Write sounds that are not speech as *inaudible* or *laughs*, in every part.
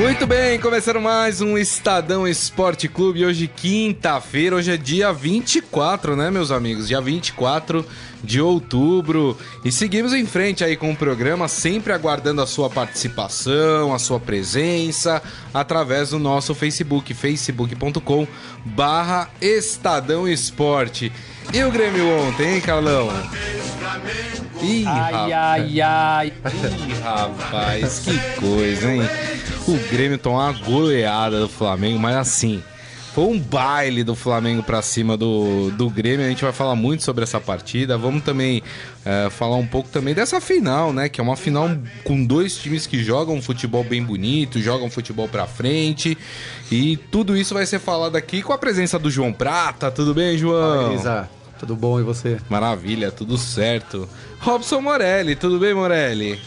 Muito bem, começando mais um Estadão Esporte Clube. Hoje, quinta-feira, hoje é dia 24, né, meus amigos? Dia 24 de outubro. E seguimos em frente aí com o programa, sempre aguardando a sua participação, a sua presença, através do nosso Facebook, facebook.com barra Estadão Esporte. E o Grêmio ontem, hein, Carlão? Ih, ai, ai, ai. Ih, rapaz, que coisa, hein? O Grêmio tomou uma goleada do Flamengo, mas assim, foi um baile do Flamengo para cima do, do Grêmio. A gente vai falar muito sobre essa partida. Vamos também uh, falar um pouco também dessa final, né? Que é uma final com dois times que jogam um futebol bem bonito, jogam futebol para frente. E tudo isso vai ser falado aqui com a presença do João Prata. Tudo bem, João? Fala, tudo bom e você? Maravilha, tudo certo. Robson Morelli, tudo bem, Morelli?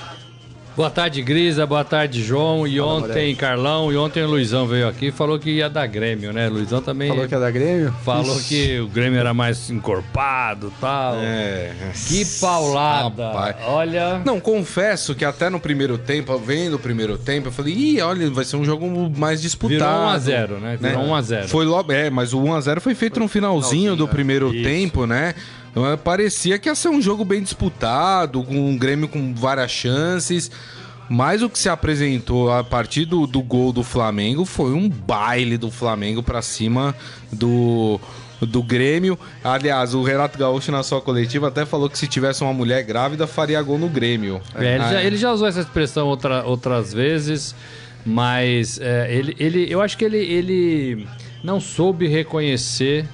Boa tarde, Grisa. Boa tarde, João. E Fala, ontem, Carlão. E ontem o Luizão veio aqui e falou que ia dar Grêmio, né? Luizão também. Falou que ia dar Grêmio? Falou Ixi. que o Grêmio era mais encorpado tal. É. Que paulada. Rapaz. Olha. Não, confesso que até no primeiro tempo, vendo o primeiro tempo, eu falei, ih, olha, vai ser um jogo mais disputado. Virou 1x0, né? Virou né? 1x0. Foi logo. É, mas o 1x0 foi feito no finalzinho do primeiro é. tempo, né? Então, parecia que ia ser um jogo bem disputado, com um Grêmio com várias chances. Mas o que se apresentou a partir do, do gol do Flamengo foi um baile do Flamengo para cima do, do Grêmio. Aliás, o Renato Gaúcho, na sua coletiva, até falou que se tivesse uma mulher grávida, faria gol no Grêmio. É, ele, já, ele, já, usou essa expressão outra, outras vezes, mas é, ele, ele, eu acho que ele, ele não soube reconhecer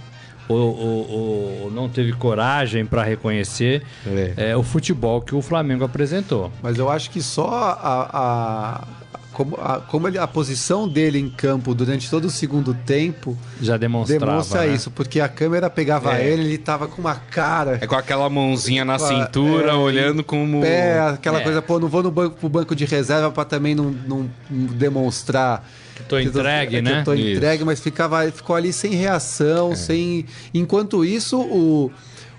ou, ou, ou não teve coragem para reconhecer é. É, o futebol que o Flamengo apresentou. Mas eu acho que só a, a como, a, como ele, a posição dele em campo durante todo o segundo tempo já demonstrava demonstra né? isso, porque a câmera pegava é. ele, ele tava com uma cara. É com aquela mãozinha na cintura, é, olhando como. É, aquela é. coisa, pô, não vou no banco, pro banco de reserva para também não, não, não demonstrar que tô entregue, que, né? Que tô isso. entregue, mas ficava, ficou ali sem reação, é. sem. Enquanto isso, o,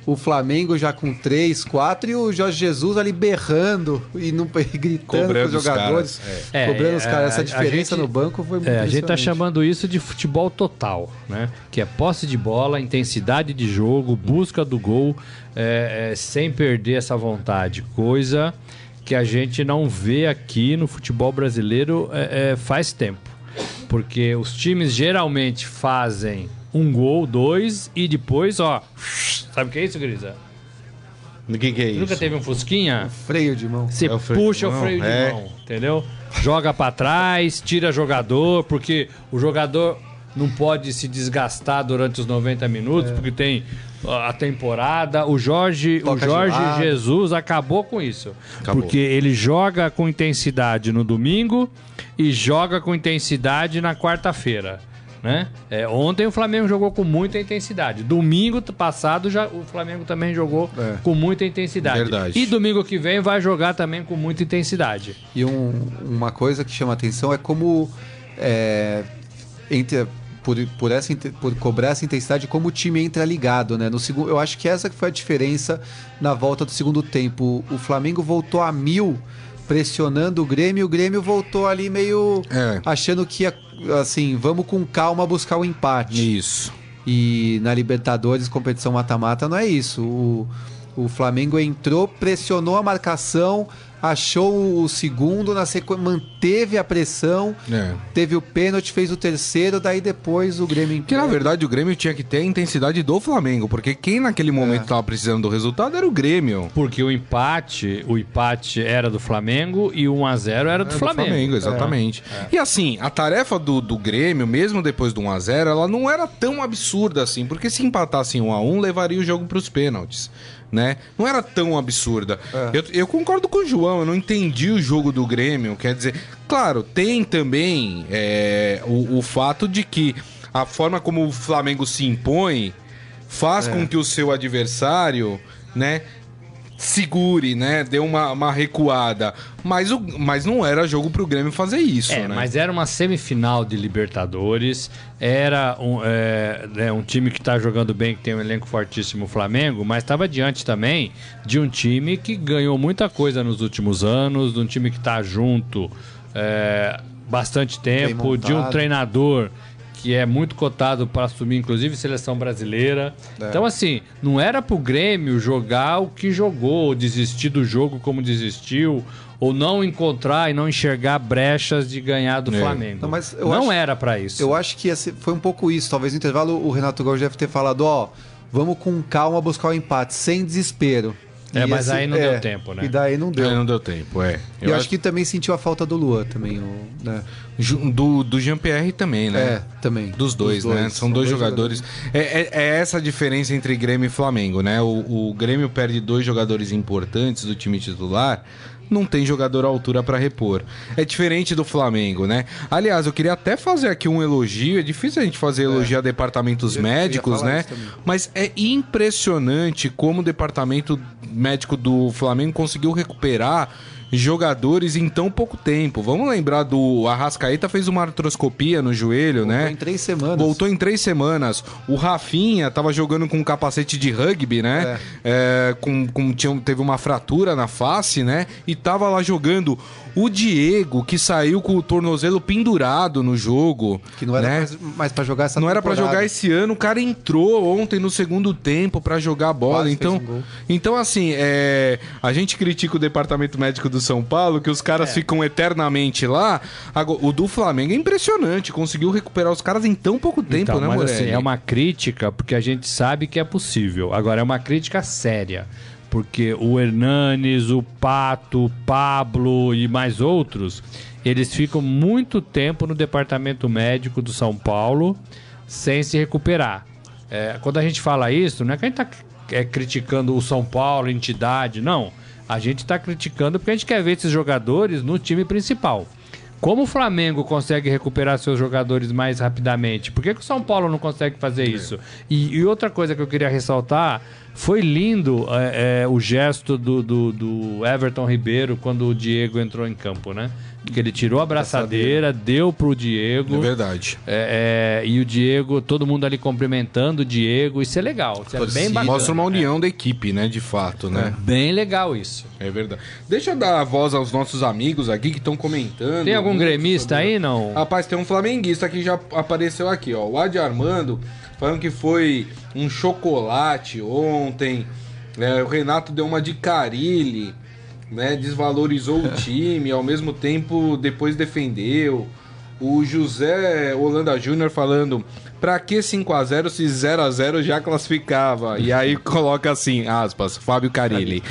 o Flamengo já com 3, 4 e o Jorge Jesus ali berrando e, não, *laughs* e gritando cobrando com os jogadores. Os caras, é. Cobrando é, os caras. Essa diferença gente, no banco foi muito é, A gente tá chamando isso de futebol total, né? Que é posse de bola, intensidade de jogo, busca do gol, é, é, sem perder essa vontade. Coisa que a gente não vê aqui no futebol brasileiro é, faz tempo porque os times geralmente fazem um gol, dois e depois, ó. Sabe o que é isso, Grisa? O que, que é isso? Nunca teve um fusquinha? Um freio de mão. Você é puxa o freio de é. mão, entendeu? Joga para trás, tira jogador, porque o jogador não pode se desgastar durante os 90 minutos, é. porque tem a temporada. O Jorge, o Jorge Jesus acabou com isso. Acabou. Porque ele joga com intensidade no domingo e joga com intensidade na quarta-feira. Né? É, ontem o Flamengo jogou com muita intensidade. Domingo passado já o Flamengo também jogou é. com muita intensidade. Verdade. E domingo que vem vai jogar também com muita intensidade. E um, uma coisa que chama atenção é como é, entre, por, por, essa, por cobrar essa intensidade, como o time entra ligado, né? No segundo, eu acho que essa foi a diferença na volta do segundo tempo. O Flamengo voltou a mil pressionando o Grêmio, o Grêmio voltou ali meio é. achando que ia, assim, vamos com calma buscar o empate. Isso. E na Libertadores, competição mata-mata, não é isso. O, o Flamengo entrou, pressionou a marcação, achou o segundo, na sequência manteve a pressão, é. teve o pênalti, fez o terceiro, daí depois o Grêmio. Que na verdade o Grêmio tinha que ter a intensidade do Flamengo, porque quem naquele momento estava é. precisando do resultado era o Grêmio. Porque o empate, o empate era do Flamengo e o 1 a 0 era do, era Flamengo. do Flamengo. exatamente. É. E assim, a tarefa do, do Grêmio, mesmo depois do 1 a 0 ela não era tão absurda assim, porque se empatassem 1 a 1 levaria o jogo para os pênaltis né? Não era tão absurda. É. Eu, eu, concordo com o João, eu não entendi o jogo do Grêmio. Quer dizer, claro, tem também é, o, o fato de que a forma como o Flamengo se impõe faz é. com que o seu adversário, né? Segure, né? Deu uma, uma recuada. Mas, o, mas não era jogo pro Grêmio fazer isso, É, né? mas era uma semifinal de Libertadores, era um, é, né, um time que está jogando bem, que tem um elenco fortíssimo, o Flamengo, mas estava diante também de um time que ganhou muita coisa nos últimos anos, de um time que está junto é, bastante tempo, de um treinador que é muito cotado para assumir, inclusive, seleção brasileira. É. Então, assim, não era pro Grêmio jogar o que jogou, ou desistir do jogo como desistiu, ou não encontrar e não enxergar brechas de ganhar do É. Flamengo. Não, mas não acho- era para isso. Eu acho que esse foi um pouco isso. Talvez no intervalo o Renato Gaúcho deve ter falado, ó, vamos com calma buscar o empate, sem desespero. É, E mas esse- aí não deu tempo, né? E daí não deu. É, não deu tempo, é. Eu, acho que também sentiu a falta do Luan também, o, né? Do, do Jean-Pierre também, né? É, também. Dos dois, né? São, dois, jogadores. É, é- é essa a diferença entre Grêmio e Flamengo, né? O, o Grêmio perde dois jogadores importantes do time titular. Não tem jogador à altura para repor. É diferente do Flamengo, né? Aliás, eu queria até fazer aqui um elogio. É difícil a gente fazer elogio a departamentos Eu- eu médicos, falar né? Mas é impressionante como o departamento médico do Flamengo conseguiu recuperar jogadores em tão pouco tempo. Vamos lembrar do Arrascaeta fez uma artroscopia no joelho, Voltou né? em três semanas. Voltou em três semanas. O Rafinha tava jogando com um capacete de rugby, né? É, com, com- tinha, teve uma fratura na face, né? E tava lá jogando. O Diego, que saiu com o tornozelo pendurado no jogo. Que não era né? mais, mais pra jogar essa Não era pra temporada. jogar esse ano, o cara entrou ontem no segundo tempo pra jogar a bola. Quase Então, fez um gol. então assim, é, a gente critica o departamento médico do São Paulo, que os É. caras ficam eternamente lá. Agora, o do Flamengo é impressionante, conseguiu recuperar os caras em tão pouco tempo, Então, né, mas assim, é uma crítica porque a gente sabe que é possível. Agora, é uma crítica séria. Porque o Hernanes, o Pato, o Pablo e mais outros, eles ficam muito tempo no departamento médico do São Paulo sem se recuperar. É, quando a gente fala isso, não é que a gente está criticando o São Paulo, a entidade, não. A gente está criticando porque a gente quer ver esses jogadores no time principal. Como o Flamengo consegue recuperar seus jogadores mais rapidamente? Por que, que o São Paulo não consegue fazer isso? E, e outra coisa que eu queria ressaltar, foi lindo é, é, o gesto do, do, do Everton Ribeiro quando o Diego entrou em campo, né? Que ele tirou a braçadeira, deu pro Diego. É verdade. É, é, e o Diego, todo mundo ali cumprimentando o Diego, isso é legal. Isso é bem bacana. Mostra uma união da equipe, né, de fato, né? Bem legal isso. É. verdade. Deixa eu dar a voz aos nossos amigos aqui que estão comentando. Tem algum gremista sobre- aí, não? Rapaz, tem um flamenguista que já apareceu aqui, ó. O Adi Armando falando que foi um chocolate ontem. É, o Renato deu uma de Carilli, né? Desvalorizou o *laughs* time, ao mesmo tempo depois defendeu. O José Holanda Júnior falando. Pra que 5x0 se 0x0 já classificava? E aí *laughs* coloca assim, aspas, Fábio Carilli.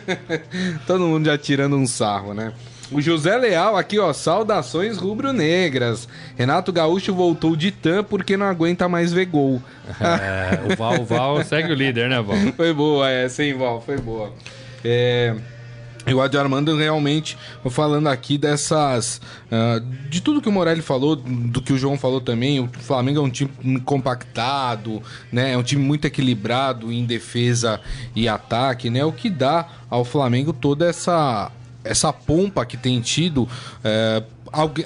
*laughs* Todo mundo já tirando um sarro, né? O José Leal aqui, ó, saudações rubro-negras. Renato Gaúcho voltou de TAM porque não aguenta mais ver gol. É, o Val, o Val segue o líder, né, Val? Foi boa, é, sem Val, foi boa. É. E o Adi Armando realmente falando aqui dessas. ah, de tudo que o Morelli falou, do que o João falou também. O Flamengo é um time compactado, né? É um time muito equilibrado em defesa e ataque, né? O que dá ao Flamengo toda essa, essa pompa que tem tido. é,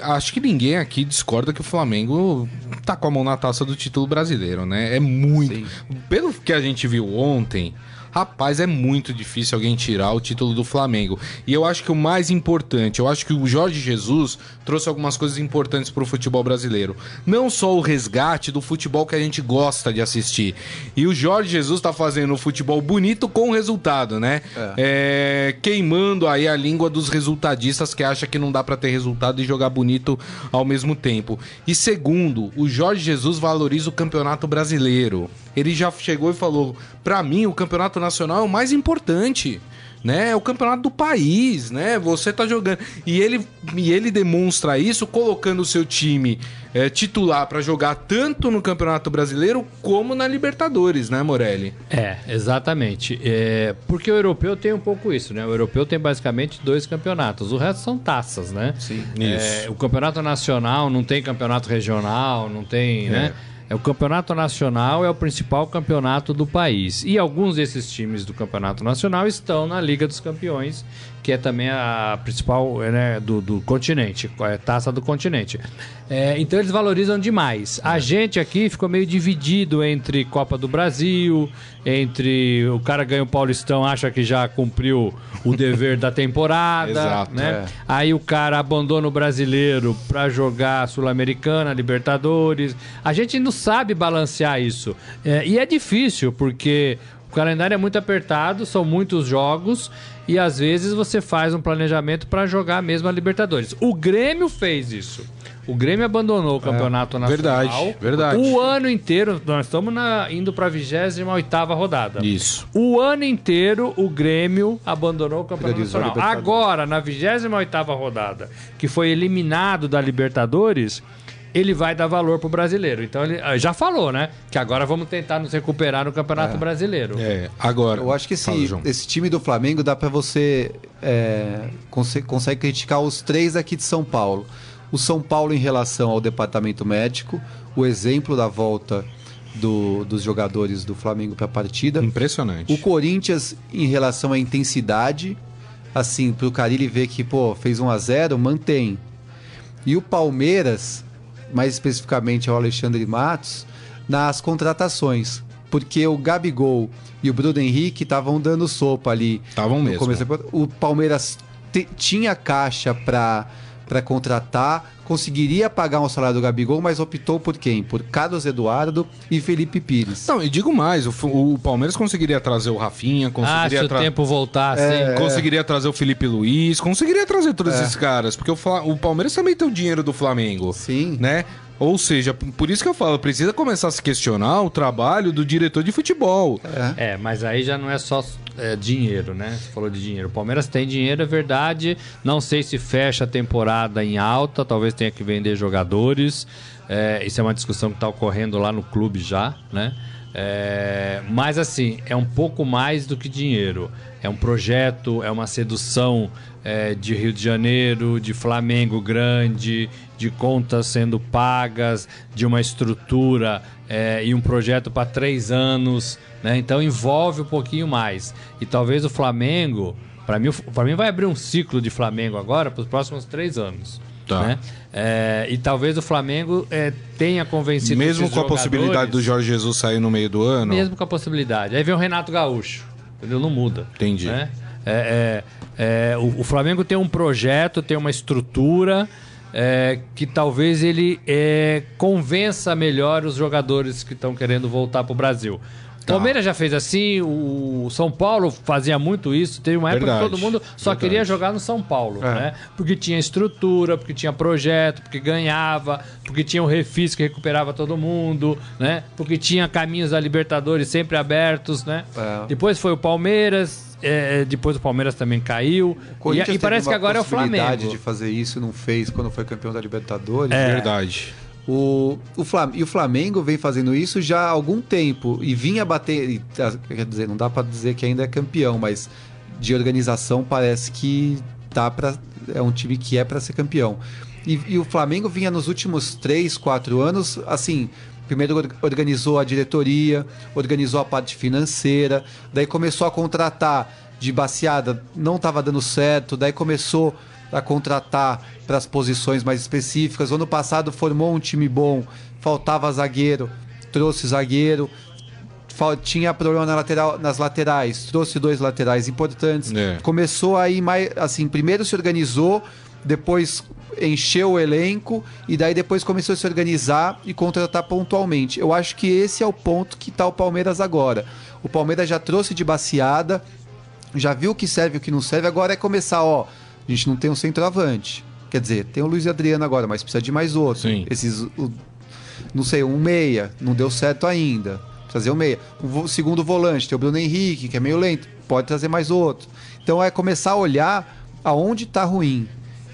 Acho que ninguém aqui discorda que o Flamengo tá com a mão na taça do título brasileiro, né? É muito. Pelo que a gente viu ontem, rapaz, é muito difícil alguém tirar o título do Flamengo. E eu acho que o mais importante, eu acho que o Jorge Jesus trouxe algumas coisas importantes pro futebol brasileiro. Não só o resgate do futebol que a gente gosta de assistir. E o Jorge Jesus tá fazendo o futebol bonito com resultado, né? É, queimando aí a língua dos resultadistas que acham que não dá pra ter resultado e jogar bonito ao mesmo tempo. E segundo, o Jorge Jesus valoriza o campeonato brasileiro. Ele já chegou e falou: pra mim, o campeonato nacional é o mais importante. Né? É o campeonato do país, né? Você tá jogando. E ele, e ele demonstra isso colocando o seu time é, titular pra jogar tanto no Campeonato Brasileiro como na Libertadores, né, Morelli? É, exatamente. É, porque o europeu tem um pouco isso, né? O europeu tem basicamente dois campeonatos. O resto são taças, né? Sim. É, o campeonato nacional não tem campeonato regional, não tem, né? É o campeonato nacional é o principal campeonato do país. E alguns desses times do campeonato nacional estão na Liga dos Campeões, que é também a principal né, do, do continente, é taça do continente. É, então eles valorizam demais. A gente aqui ficou meio dividido entre Copa do Brasil, entre o cara ganha o Paulistão, acha que já cumpriu o dever da *laughs* temporada, Exato, né? é. Aí o cara abandona o brasileiro para jogar Sul-Americana, Libertadores. A gente não sabe balancear isso. É, e é difícil, porque o calendário é muito apertado, são muitos jogos e às vezes você faz um planejamento para jogar mesmo a Libertadores. O Grêmio fez isso. O Grêmio abandonou o campeonato nacional. verdade, verdade. O ano inteiro, nós estamos na- indo para a 28 rodada. Isso. O ano inteiro o Grêmio abandonou o Campeonato Priorizou a Nacional. Agora, na 28ª rodada, que foi eliminado da Libertadores, ele vai dar valor pro brasileiro. Então ele ah, já falou, né? Que agora vamos tentar nos recuperar no Campeonato Brasileiro. É, agora. Eu acho que Fala, esse, João. esse time do Flamengo dá pra você é, conse- consegue criticar os três aqui de São Paulo. O São Paulo em relação ao departamento médico, o exemplo da volta do- dos jogadores do Flamengo para a partida. Impressionante. O Corinthians em relação à intensidade, assim, pro Carilli ver que, pô, fez 1 a 0 mantém. E o Palmeiras, mais especificamente ao Alexandre Matos, nas contratações. Porque o Gabigol e o Bruno Henrique estavam dando sopa ali. Estavam mesmo. começo. O Palmeiras tinha caixa para para contratar, conseguiria pagar um salário do Gabigol, mas optou por quem? Por Carlos Eduardo e Felipe Pires. Não, e digo mais, o, o Palmeiras conseguiria trazer o Rafinha, Ah, se conseguiria, o tra- tempo voltar. É. conseguiria trazer o Felipe Luiz, conseguiria trazer todos esses caras, porque o, Fla- o Palmeiras também tem o dinheiro do Flamengo. Sim. Né? Ou seja, por isso que eu falo, precisa começar a se questionar o trabalho do diretor de futebol. É, mas aí já não é só é, dinheiro, né? Você falou de dinheiro. O Palmeiras tem dinheiro, é verdade. Não sei se fecha a temporada em alta, talvez tenha que vender jogadores. É, isso é uma discussão que está ocorrendo lá no clube já, né? É, mas assim, é um pouco mais do que dinheiro. É um projeto, é uma sedução é, de Rio de Janeiro, de Flamengo grande, de contas sendo pagas, de uma estrutura é, e um projeto para três anos. Né? Então envolve um pouquinho mais. E talvez o Flamengo, para mim, para mim vai abrir um ciclo de Flamengo agora para os próximos três anos. Tá. né? É, e talvez o Flamengo é, tenha convencido Mesmo com a possibilidade do Jorge Jesus sair no meio do ano. mesmo com a possibilidade. Aí vem o Renato Gaúcho. Entendeu? Não muda. Entendi. né? É, é, é, o, o Flamengo tem um projeto, tem uma estrutura é, que talvez ele é, convença melhor os jogadores que estão querendo voltar para o Brasil. Tá. O Palmeiras já fez assim, o São Paulo fazia muito isso. Teve uma época Verdade, que todo mundo só verdade. queria jogar no São Paulo, É. né? Porque tinha estrutura, porque tinha projeto, porque ganhava, porque tinha um refis que recuperava todo mundo, né? Porque tinha caminhos da Libertadores sempre abertos, né? É. Depois foi o Palmeiras, é, depois o Palmeiras também caiu. O E, e parece que agora é o Flamengo. de fazer isso, não fez quando foi campeão da Libertadores. É. Verdade. O, o Flam, e o Flamengo vem fazendo isso já há algum tempo e vinha bater. e, ah, quer dizer, não dá pra dizer que ainda é campeão, mas de organização parece que tá para é um time que é pra ser campeão. E, e o Flamengo vinha nos últimos 3, 4 anos, assim. Primeiro or- organizou a diretoria, organizou a parte financeira, daí começou a contratar de baseada, não estava dando certo, daí começou a contratar para as posições mais específicas. Ano passado formou um time bom, faltava zagueiro, trouxe zagueiro. Tinha problema na lateral, nas laterais, trouxe dois laterais importantes. É. Começou aí mais assim, primeiro se organizou, depois encheu o elenco e daí depois começou a se organizar e contratar pontualmente. Eu acho que esse é o ponto que está o Palmeiras agora. O Palmeiras já trouxe de baseada, já viu o que serve e o que não serve, agora é começar, ó, a gente não tem um centroavante. Quer dizer, tem o Luiz Adriano agora, mas precisa de mais outro. Sim. Esses, o- não sei, um meia, não deu certo ainda. Trazer um meia. O vo- segundo volante, tem o Bruno Henrique, que é meio lento, pode trazer mais outro. Então é começar a olhar aonde tá ruim.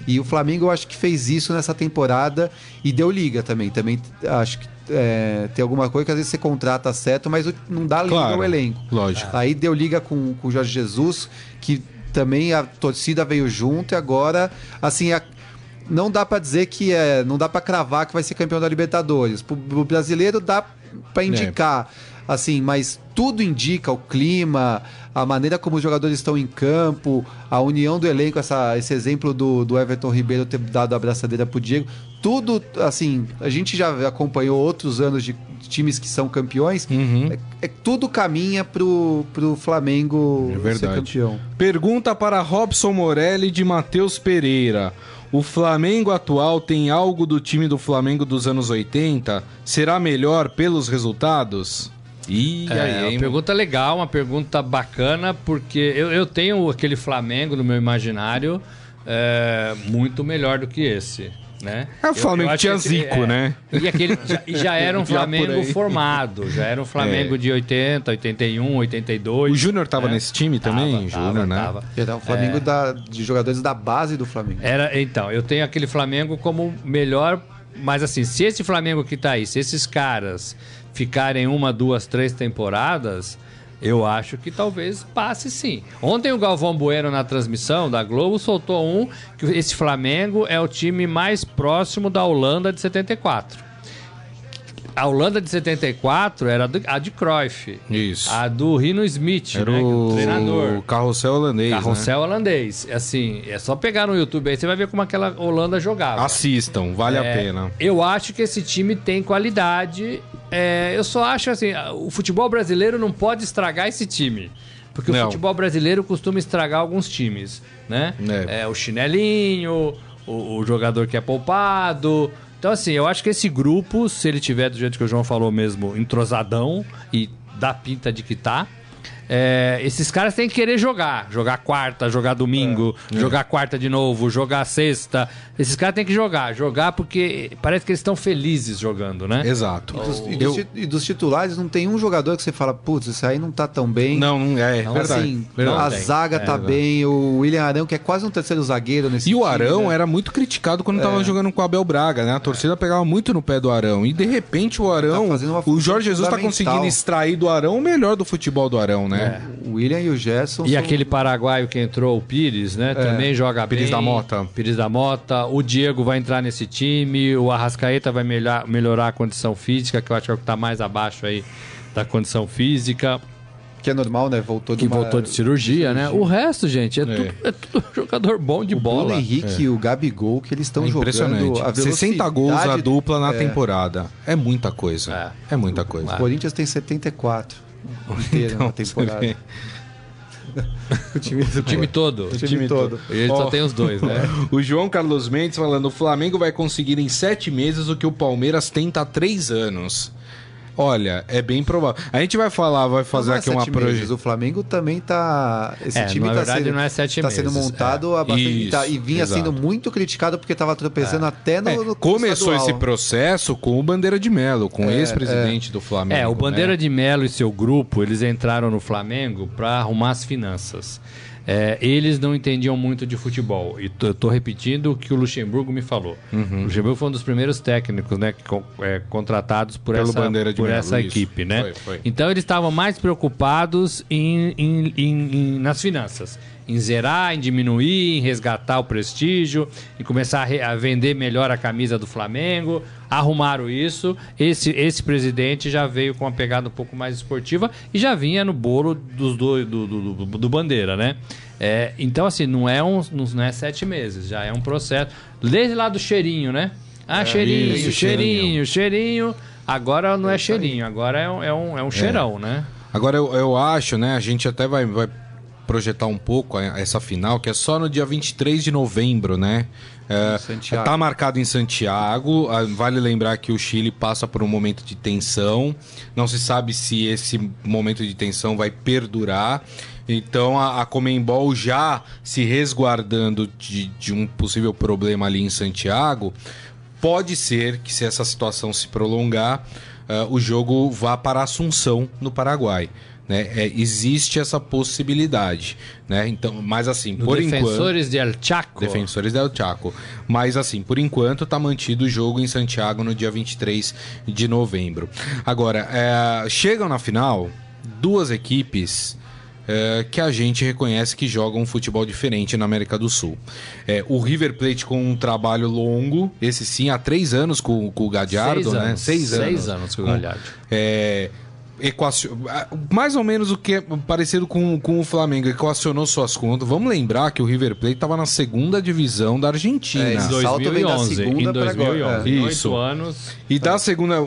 E o Flamengo eu acho que fez isso nessa temporada e deu liga também. Também acho que é, tem alguma coisa que às vezes você contrata certo, mas não dá liga Claro, ao elenco. lógico. Aí deu liga com, com o Jorge Jesus, que também a torcida veio junto e agora, assim, a- não dá para dizer que é, não dá para cravar que vai ser campeão da Libertadores. O brasileiro dá para indicar, é. assim, mas tudo indica o clima, a maneira como os jogadores estão em campo, a união do elenco, essa, esse exemplo do, do Everton Ribeiro ter dado a abraçadeira pro Diego, tudo, assim, a gente já acompanhou outros anos de times que são campeões, uhum. é, é, tudo caminha pro, pro Flamengo é ser campeão. Pergunta para Robson Morelli de Matheus Pereira. O Flamengo atual tem algo do time do Flamengo dos anos 80? Será melhor pelos resultados? E é, aí, uma pergunta legal, uma pergunta bacana, porque eu, eu tenho aquele Flamengo no meu imaginário é, muito melhor do que esse. Né? É, o Flamengo eu, tinha Zico, é, né? E, aquele, já, *laughs* já era um Flamengo formado, já era um Flamengo é. de 80, 81, 82. O Júnior estava né? nesse time também, tava, Júnior, né? Tava. Era o Flamengo é. da, de jogadores da base do Flamengo. Era, então, eu tenho aquele Flamengo como melhor, mas assim, se esse Flamengo que está aí, se esses caras ficarem uma, duas, três temporadas, eu acho que talvez passe sim. Ontem o Galvão Bueno na transmissão da Globo soltou um que esse Flamengo é o time mais próximo da Holanda de 74. A Holanda de 74 era a de Cruyff. Isso. A do Rino Smith, era né? O, treinador. O carrossel holandês. Né? Carrossel né? holandês. Assim, é só pegar no YouTube aí, você vai ver como aquela Holanda jogava. Assistam, vale é, a pena. Eu acho que esse time tem qualidade. É, eu só acho assim, o futebol brasileiro não pode estragar esse time. Porque não. o futebol brasileiro costuma estragar alguns times, né? É, é o chinelinho, o, o jogador que é poupado, então, assim, eu acho que esse grupo, se ele tiver do jeito que o João falou mesmo, entrosadão e dá pinta de que tá, é, esses caras têm que querer jogar. Jogar quarta, jogar domingo, é, é. jogar quarta de novo, jogar sexta. Esses caras têm que jogar. Jogar porque parece que eles estão felizes jogando, né? Exato. E dos, e, dos, e dos, titulares, não tem um jogador que você fala, putz, esse aí não tá tão bem. Não, não é. Não, verdade, assim, verdade. A zaga tá é, bem, o William Arão, que é quase um terceiro zagueiro nesse E time, o Arão né? era muito criticado quando é. tava jogando com o Abel Braga, né? A torcida pegava muito no pé do Arão. E de repente o Arão. Tá o Jorge Jesus tá conseguindo extrair do Arão o melhor do futebol do Arão, né? É. O William e o Gerson. E são... aquele paraguaio que entrou, o Pires, né? É, também joga Pires bem. da Mota. Pires da Mota. O Diego vai entrar nesse time. O Arrascaeta vai melhor, melhorar a condição física, que eu acho que é o que está mais abaixo aí da condição física. Que é normal, né? Voltou de, que uma... voltou de cirurgia, de cirurgia, né? O resto, gente, é, é. Tudo, é tudo *laughs* jogador bom de o bola. O Henrique é. e o Gabigol, que eles estão é jogando. A 60 gols a dupla na é. temporada. É muita coisa. É, é muita coisa. O Corinthians tem 74 inteiro então, na temporada. o time, o time todo. O time, todo. Ele oh, só tem os dois, né? *laughs* o João Carlos Mendes falando: o Flamengo vai conseguir em sete meses o que o Palmeiras tenta há três anos. Olha, é bem provável. A gente vai falar, vai fazer é aqui uma projeção. O Flamengo também tá. Esse é, time na tá verdade, sendo, não é sete tá sendo montado é. bastante, Isso, tá, e vinha exato. sendo muito criticado porque estava tropeçando é. até no, é, no Começou estadual. esse processo com o Bandeira de Melo, com o é, ex-presidente do Flamengo. É, o Bandeira né? de Melo e seu grupo, eles entraram no Flamengo para arrumar as finanças. É, eles não entendiam muito de futebol. E eu estou repetindo o que o Luxemburgo me falou. Uhum. O Luxemburgo foi um dos primeiros técnicos né, que, é, contratados por Pelo essa, por essa equipe. Né? Foi, foi. Então eles estavam mais preocupados em, em, em, nas finanças. Em zerar, em diminuir, em resgatar o prestígio, em começar a, a vender melhor a camisa do Flamengo. Arrumaram isso. Esse, esse presidente já veio com uma pegada um pouco mais esportiva e já vinha no bolo dos do, do, do, do Bandeira, né? É, então, assim, não é, um, não é sete meses, já é um processo. Desde lá do cheirinho, né? Ah, é, cheirinho, isso, cheirinho, cheirinho, cheirinho. Agora não é cheirinho, agora é um, é um, é um cheirão, né? Agora eu, eu acho, né? A gente até vai, vai projetar um pouco essa final, que é só no dia 23 de novembro, né? É, tá marcado em Santiago. Ah, vale lembrar que o Chile passa por um momento de tensão. Não se sabe se esse momento de tensão vai perdurar. Então a, a Comembol já se resguardando de, de um possível problema ali em Santiago. Pode ser que se essa situação se prolongar, uh, o jogo vá para Assunção, no Paraguai. Né? É, existe essa possibilidade, né? Então, mas assim, no por Defensores enquanto, de El Chaco. Defensores de El Chaco. Mas assim, por enquanto está mantido o jogo em Santiago no dia 23 de novembro. Agora, é, chegam na final duas equipes é, que a gente reconhece que joga um futebol diferente na América do Sul. É, o River Plate com um trabalho longo, esse sim, há três anos com, com o Gadiardo, Seis né? anos. Seis anos. Seis anos com o Galhardo. É, equacio- mais ou menos o que é parecido com, com o Flamengo, equacionou suas contas. Vamos lembrar que o River Plate estava na segunda divisão da Argentina. É, Em esse salto vem da 2011. segunda Em pra agora. 2011. É. Isso. anos. E da segunda,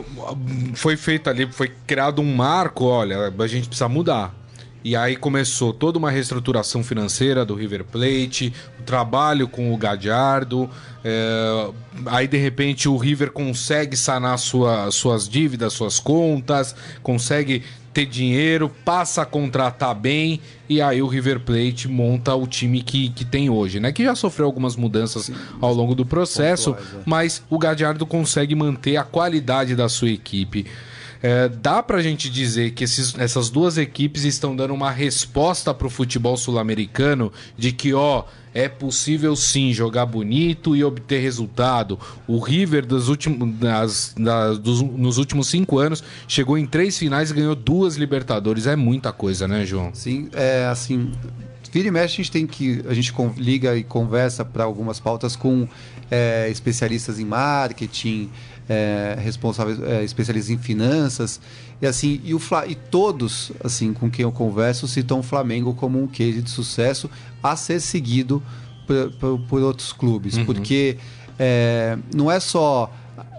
foi feito ali, foi criado um marco, olha, a gente precisa mudar. E aí começou toda uma reestruturação financeira do River Plate, o trabalho com o Gadiardo. é, aí de repente o River consegue sanar sua, suas dívidas, suas contas, consegue ter dinheiro, passa a contratar bem e aí o River Plate monta o time que, que tem hoje, né? Que já sofreu algumas mudanças ao longo do processo, Pontuais, é. mas o Gadiardo consegue manter a qualidade da sua equipe. É, dá pra gente dizer que esses- essas duas equipes estão dando uma resposta pro futebol sul-americano de que, ó, é possível sim jogar bonito e obter resultado. O River dos últimos, das- das- dos- nos últimos cinco anos chegou em três finais e ganhou duas Libertadores. É muita coisa, né, João? Sim, é assim. Vira e mexe, a gente tem que. A gente liga e conversa para algumas pautas com é, especialistas em marketing, é, responsáveis, é, especialistas em finanças. E assim, e, o Fla- e todos, assim, com quem eu converso, citam o Flamengo como um case de sucesso a ser seguido por, por- por outros clubes. Porque é, não é só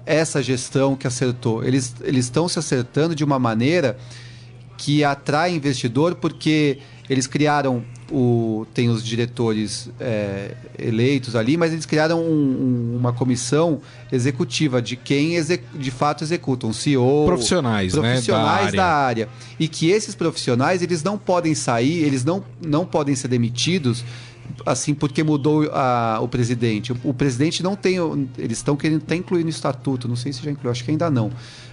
essa gestão que acertou, eles eles estão se acertando de uma maneira que atrai investidor porque eles criaram o tem os diretores é, eleitos ali, mas eles criaram um- um- uma comissão executiva de quem exec- de fato executa, um CEO, Profissionais, né, profissionais da da área. área. e que esses profissionais eles não podem sair, eles não, não podem ser demitidos assim porque mudou a- o presidente. O, o presidente não tem, eles estão querendo até incluir no estatuto, não sei se já incluiu, acho que ainda não.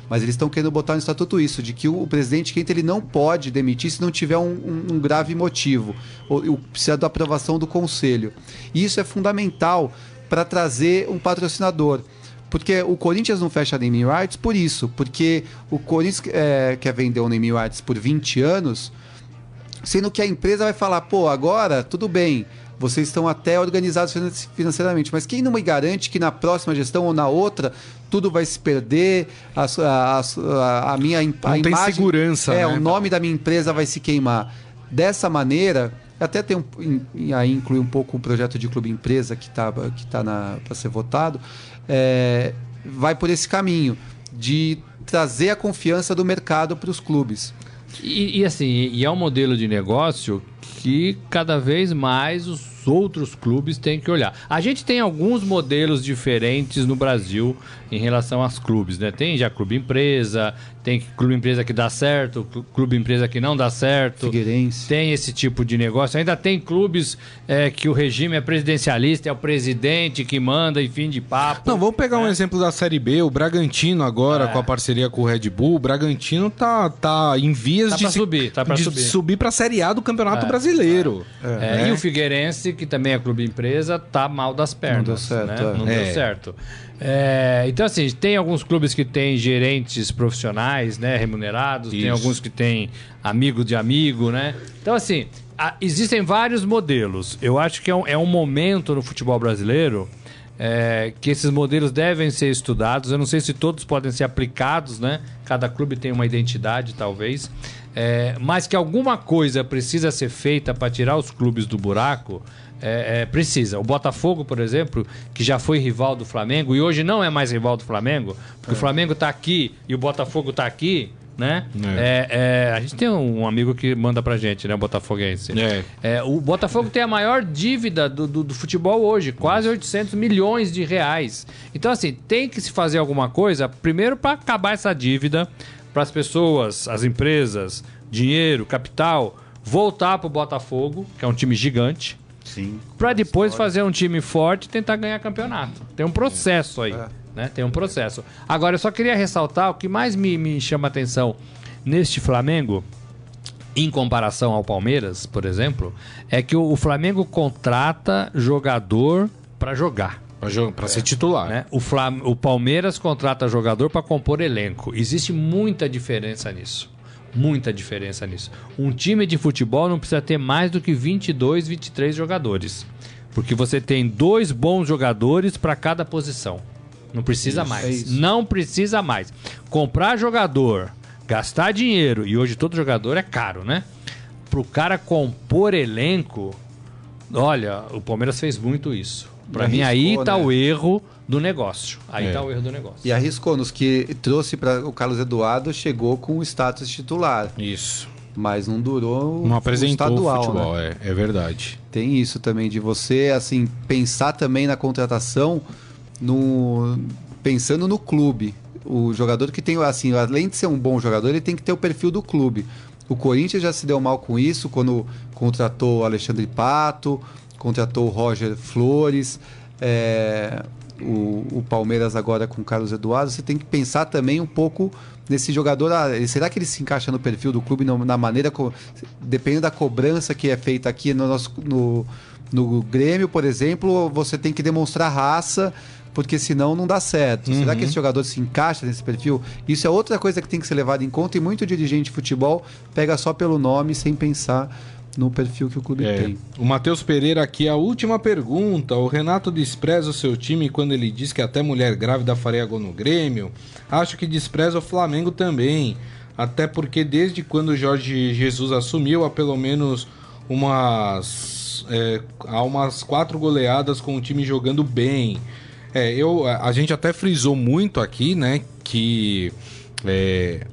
Mas eles estão querendo botar no estatuto isso, de que o, o presidente que entra, ele não pode demitir se não tiver um, um- um grave motivo. Ou, ou precisa da aprovação do conselho. E isso é fundamental para trazer um patrocinador. Porque o Corinthians não fecha naming rights por isso. Porque o Corinthians é, quer vender um naming rights por 20 anos, sendo que a empresa vai falar, pô, agora tudo bem, vocês estão até organizados finan- financeiramente, mas quem não me garante que na próxima gestão ou na outra tudo vai se perder, a, a, a, minha a Não tem imagem, segurança, é, né? o nome da minha empresa vai se queimar. Dessa maneira, até tem um, aí inclui um pouco o projeto de clube empresa que está que tá para ser votado, é, vai por esse caminho de trazer a confiança do mercado para os clubes. E, e assim, e é um modelo de negócio que cada vez mais os outros clubes têm que olhar. A gente tem alguns modelos diferentes no Brasil em relação aos clubes, né? Tem já clube empresa, tem clube empresa que dá certo, clu- clube empresa que não dá certo. Figueirense. Tem esse tipo de negócio. Ainda tem clubes é, que o regime é presidencialista, é o presidente que manda e fim de papo. Não, vamos pegar um exemplo da Série B, o Bragantino agora, É. com a parceria com o Red Bull. O Bragantino tá, tá em vias Tá de, pra se- subir, tá pra de subir. subir pra Série A do Campeonato É, Brasileiro. É, né? E o Figueirense, que também é clube empresa, tá mal das pernas. deu certo, né? é. Não É. deu certo. É, então, assim, tem alguns clubes que têm gerentes profissionais, né, remunerados, tem Isso. alguns que têm amigo de amigo, né? Então, assim, a- existem vários modelos. Eu acho que é um, é um momento no futebol brasileiro é, que esses modelos devem ser estudados. Eu não sei se todos podem ser aplicados, né? Cada clube tem uma identidade, talvez. É, mas que alguma coisa precisa ser feita para tirar os clubes do buraco, é, é, precisa. O Botafogo, por exemplo, que já foi rival do Flamengo e hoje não é mais rival do Flamengo, porque o Flamengo está aqui e o Botafogo está aqui, né? É, é, a gente tem um amigo que manda pra gente, né? Botafoguense. É. É, o Botafogo tem a maior dívida do, do- do futebol hoje, quase 800 milhões de reais. Então, assim, tem que se fazer alguma coisa, primeiro para acabar essa dívida, para as pessoas, as empresas, dinheiro, capital, voltar para o Botafogo, que é um time gigante, Sim. para depois fazer um time forte e tentar ganhar campeonato. Tem um processo aí, né? Tem um processo. Agora, eu só queria ressaltar o que mais me, me chama a atenção neste Flamengo, em comparação ao Palmeiras, por exemplo, é que o, o Flamengo contrata jogador para jogar. Pra, jo- pra ser titular. Né? O, Flam- o Palmeiras contrata jogador para compor elenco. Existe muita diferença nisso. Muita diferença nisso. Um time de futebol não precisa ter mais do que 22, 23 jogadores. Porque você tem dois bons jogadores para cada posição. Não precisa Isso, é mais. isso. não precisa mais. Comprar jogador, gastar dinheiro, e hoje todo jogador é caro, né? Pro cara compor elenco, olha, o Palmeiras fez muito isso. Pra E mim, aí arriscou, tá né? o erro do negócio. Aí É. tá o erro do negócio. E arriscou nos que trouxe para o Carlos Eduardo, chegou com o status titular, Isso. mas não durou Não o apresentou o estadual, futebol, né? é, é verdade. Tem isso também de você assim pensar também na contratação no pensando no clube. O jogador que tem assim, além de ser um bom jogador, ele tem que ter o perfil do clube. O Corinthians já se deu mal com isso quando contratou o Alexandre Pato, contratou o Roger Flores, é, o, o Palmeiras agora com o Carlos Eduardo. Você tem que pensar também um pouco nesse jogador. ah, será que ele se encaixa no perfil do clube, na maneira, dependendo da cobrança que é feita aqui no nosso no, no Grêmio, por exemplo, você tem que demonstrar raça. Porque senão não dá certo. Será que esse jogador se encaixa nesse perfil? Isso é outra coisa que tem que ser levada em conta. E muito dirigente de futebol pega só pelo nome sem pensar no perfil que o clube É, tem. o Matheus Pereira aqui, a última pergunta. O Renato despreza o seu time quando ele diz que até mulher grávida faria gol no Grêmio. Acho que despreza o Flamengo também. Até porque desde quando o Jorge Jesus assumiu, há pelo menos umas. é, há umas quatro goleadas com o time jogando bem. É, eu, a gente até frisou muito aqui, né, que é,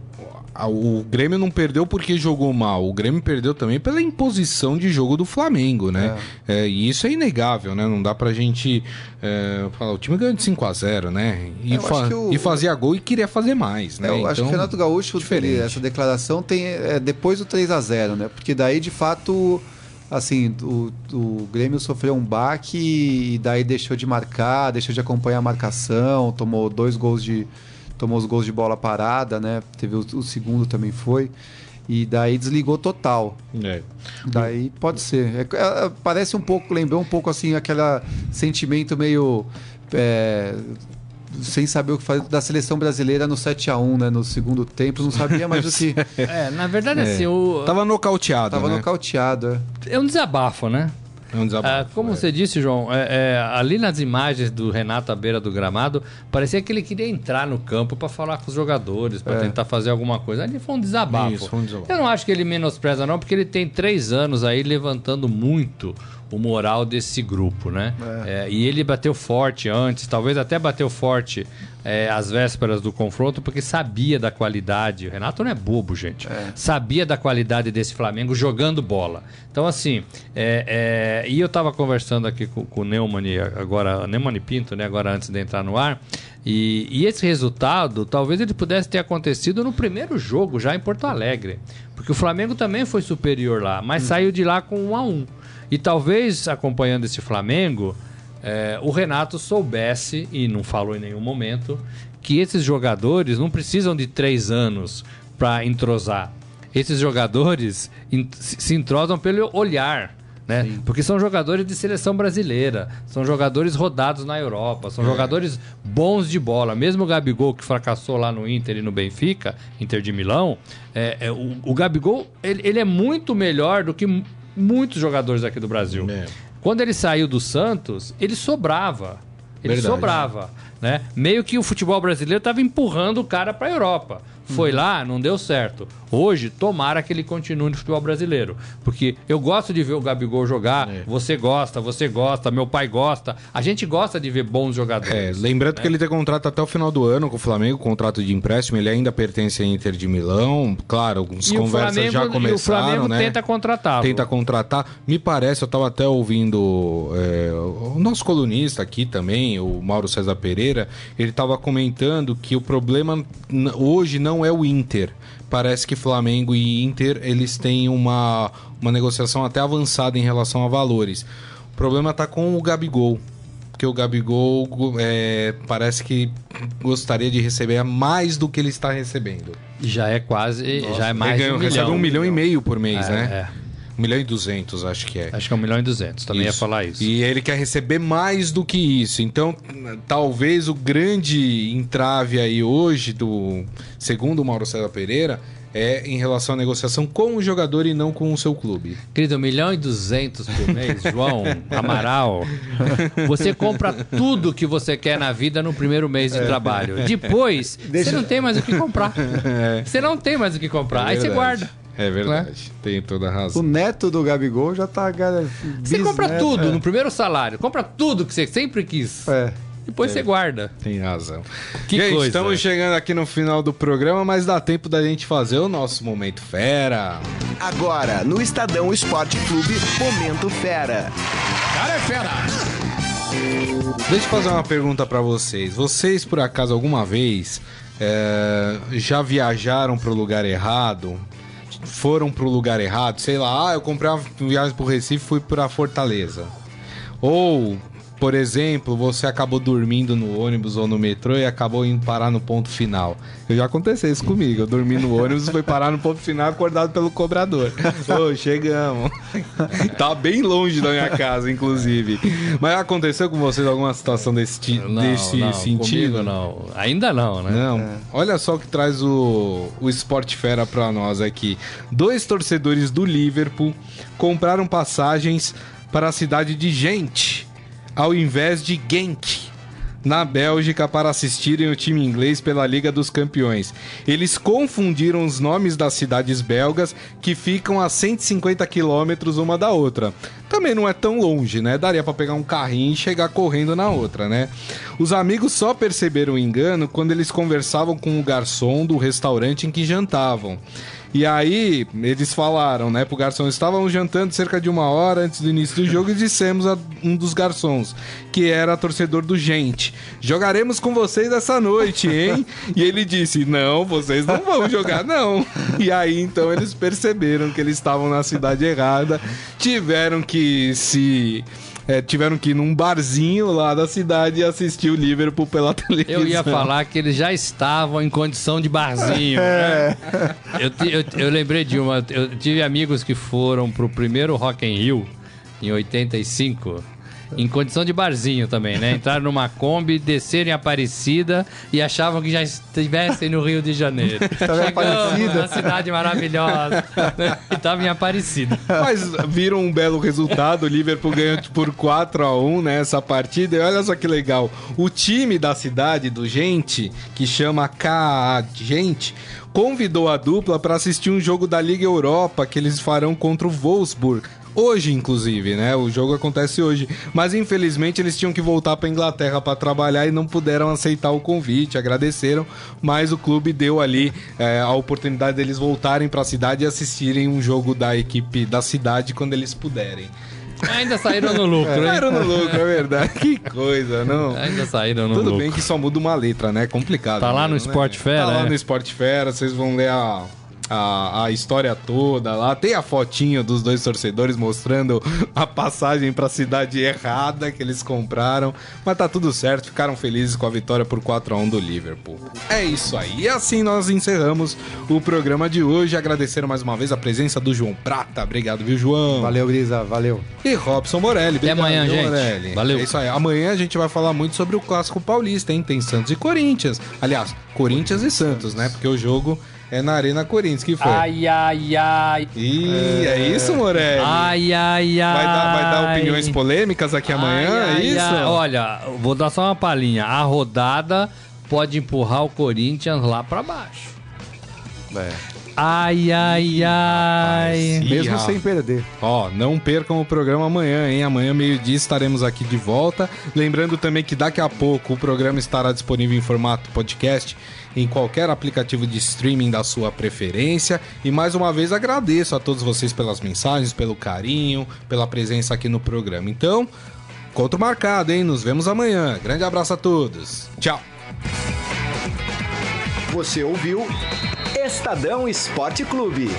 o Grêmio não perdeu porque jogou mal. O Grêmio perdeu também pela imposição de jogo do Flamengo, né? É, e isso é inegável, né? Não dá pra gente é, falar. O time ganhou de 5 a 0 né? E, fa- o- e fazia gol e queria fazer mais, né? É, eu acho que o Então, Renato Gaúcho, diferente. essa declaração tem é, depois do 3 a 0 né? Porque daí, de fato, assim, o, o Grêmio sofreu um baque e daí deixou de marcar, deixou de acompanhar a marcação, tomou dois gols de. Tomou os gols de bola parada, né? Teve o, o segundo também foi. E daí desligou total. é. Daí pode ser. É- é- parece um pouco, lembrou um pouco assim, aquele sentimento meio. é, sem saber o que fazer da seleção brasileira no 7 a 1 né? No segundo tempo, não sabia mais o que. *laughs* É, na verdade, assim, o... Tava nocauteado, Tava né? nocauteado. é. é um desabafo, né? É um desabafo, Ah, como é. você disse, João, é, é, ali nas imagens do Renato à beira do gramado, parecia que ele queria entrar no campo para falar com os jogadores, para tentar fazer alguma coisa. Ali foi um desabafo. Isso, foi um desabafo. Eu não acho que ele menospreza, não, porque ele tem três anos aí levantando muito o moral desse grupo, né? É, e ele bateu forte antes, talvez até bateu forte é, às vésperas do confronto, porque sabia da qualidade. O Renato não é bobo, gente. Sabia da qualidade desse Flamengo jogando bola. Então, assim, é, é, e eu estava conversando aqui com, com o Neumann, agora, Neumann e Pinto, né? Agora antes de entrar no ar. E, e esse resultado, talvez ele pudesse ter acontecido no primeiro jogo, já em Porto Alegre. Porque o Flamengo também foi superior lá, mas saiu de lá com um a um. E talvez, acompanhando esse Flamengo, é, o Renato soubesse, e não falou em nenhum momento, que esses jogadores não precisam de três anos para entrosar. Esses jogadores se entrosam pelo olhar. Né? Porque são jogadores de seleção brasileira, são jogadores rodados na Europa, são jogadores bons de bola. Mesmo o Gabigol, que fracassou lá no Inter e no Benfica, Inter de Milão, é, é, o, o Gabigol ele, ele é muito melhor do que muitos jogadores aqui do Brasil. É. Quando ele saiu do Santos, ele sobrava. Ele Verdade. sobrava. Né? Meio que o futebol brasileiro estava empurrando o cara para a Europa. Foi Uhum. lá, não deu certo. Hoje, tomara que ele continue no futebol brasileiro. Porque eu gosto de ver o Gabigol jogar. É. Você gosta, você gosta, meu pai gosta. A gente gosta de ver bons É, jogadores. lembrando que ele tem contrato até o final do ano com o Flamengo, contrato de empréstimo, ele ainda pertence à Inter de Milão. Claro, as o conversas Flamengo, já e o começaram, Flamengo né? tenta contratá-lo. Tenta contratar. Me parece, eu estava até ouvindo é, o nosso colunista aqui também, o Mauro César Pereira, ele estava comentando que o problema hoje não é o Inter. Parece que Flamengo e Inter eles têm uma, uma negociação até avançada em relação a valores. O problema está com o Gabigol. Porque o Gabigol é, parece que gostaria de receber mais do que ele está recebendo. Já é quase, já é mais ele ganha- um recebe milhão. um milhão e meio por mês, É, né? Um milhão e duzentos, acho que é. Acho que é um milhão e duzentos. Também ia Isso. falar isso. E ele quer receber mais do que isso. Então, talvez o grande entrave aí hoje do segundo o Mauro César Pereira é em relação à negociação com o jogador e não com o seu clube. Querido, 1 milhão e 200 por mês, João *laughs* Amaral. Você compra tudo que você quer na vida no primeiro mês de trabalho. Depois, Deixa- *laughs* você não tem mais o que comprar. Você não tem mais o que comprar. Aí você guarda. É verdade. Tem toda a O razão. neto do Gabigol já tá. cara, Você compra bisneto, tudo é. no primeiro salário. Compra tudo que você sempre quis. É. Depois você guarda. Tem razão. Que gente, coisa. estamos chegando aqui no final do programa, mas dá tempo da gente fazer o nosso momento fera. Agora, no Estadão Esporte Clube, Momento Fera. Deixa eu fazer uma pergunta pra vocês. Vocês, por acaso, alguma vez é, já viajaram pro lugar errado? Foram pro lugar errado? Sei lá, ah, eu comprei uma viagem pro Recife fui pra Fortaleza. Ou, por exemplo, você acabou dormindo no ônibus ou no metrô e acabou indo parar no ponto final. Eu já aconteceu isso comigo. Eu dormi no ônibus e fui parar no ponto final acordado pelo cobrador. Ô, chegamos. tá bem longe da minha casa, inclusive. Mas aconteceu com vocês alguma situação desse, ti- desse sentido? comigo não. Ainda não, né? Não. Olha só o que traz o, o Sport Fera pra nós aqui. Dois torcedores do Liverpool compraram passagens para a cidade de Gente, ao invés de Genk, na Bélgica, para assistirem o time inglês pela Liga dos Campeões. Eles confundiram os nomes das cidades belgas, que ficam a 150 quilômetros uma da outra. Também não é tão longe, né? Daria para pegar um carrinho e chegar correndo na outra, né? Os amigos só perceberam o engano quando eles conversavam com o garçom do restaurante em que jantavam. E aí, eles falaram, né, pro garçom, estávamos jantando cerca de uma hora antes do início do jogo e dissemos a um dos garçons, que era torcedor do Gente, jogaremos com vocês essa noite, hein? e ele disse, não, vocês não vão jogar, não. E aí, então, eles perceberam que eles estavam na cidade errada, tiveram que se... é, tiveram que ir num barzinho lá da cidade e assistir o Liverpool pela televisão. *laughs* Eu ia falar que eles já estavam em condição de barzinho. né? Eu, eu- eu lembrei de uma. Eu tive amigos que foram pro primeiro Rock in Rio em 85. Em condição de barzinho também, né? Entraram numa Kombi, desceram em Aparecida e achavam que já estivessem no Rio de Janeiro. *laughs* Estava em Aparecida. na cidade maravilhosa. né? E tava em Aparecida. Mas viram um belo resultado. O Liverpool ganhou por 4 a 1 nessa partida. E olha só que legal. O time da cidade, do Gente, que chama KA Gente, convidou a dupla para assistir um jogo da Liga Europa que eles farão contra o Wolfsburg. Hoje, inclusive, né? O jogo acontece hoje. Mas infelizmente eles tinham que voltar para Inglaterra para trabalhar e não puderam aceitar o convite. Agradeceram, mas o clube deu ali é, a oportunidade deles voltarem para a cidade e assistirem um jogo da equipe da cidade quando eles puderem. Ainda saíram no lucro, hein? Era no lucro, é verdade. *laughs* Que coisa, não? Ainda saíram no Tudo lucro. bem que só muda uma letra, né? Complicado. Tá lá no mesmo, Sport né? Fera, Tá lá é? no Sport Fera, vocês vão ler a, a, a história toda lá. Tem a fotinho dos dois torcedores mostrando *laughs* a passagem pra cidade errada que eles compraram. Mas tá tudo certo, ficaram felizes com a vitória por 4 a 1 do Liverpool. É isso aí. E assim nós encerramos o programa de hoje. Agradecer mais uma vez a presença do João Prata. Obrigado, viu, João? Valeu, Grisa, valeu. E Robson Morelli. Obrigado, amanhã, viu, gente. Morelli? Valeu. É isso aí. Amanhã a gente vai falar muito sobre o clássico paulista, hein? Tem Santos e Corinthians. Aliás, Corinthians e Santos, né? Porque o jogo é na Arena Corinthians. que foi? Ai, ai, ai. Ih, é isso, Morelli? Ai, ai, ai. Vai dar, vai dar opiniões polêmicas aqui amanhã, Ai, ai, é isso? ai. Olha, vou dar só uma palhinha. A rodada pode empurrar o Corinthians lá pra baixo. É. Ai, ai, ai. Mesmo sem perder. Ó, não percam o programa amanhã, hein? Amanhã, meio-dia, estaremos aqui de volta. Lembrando também que daqui a pouco o programa estará disponível em formato podcast em qualquer aplicativo de streaming da sua preferência. E mais uma vez agradeço a todos vocês pelas mensagens, pelo carinho, pela presença aqui no programa. Então, conto marcado, hein? Nos vemos amanhã. Grande abraço a todos. Tchau. Você ouviu Estadão Esporte Clube.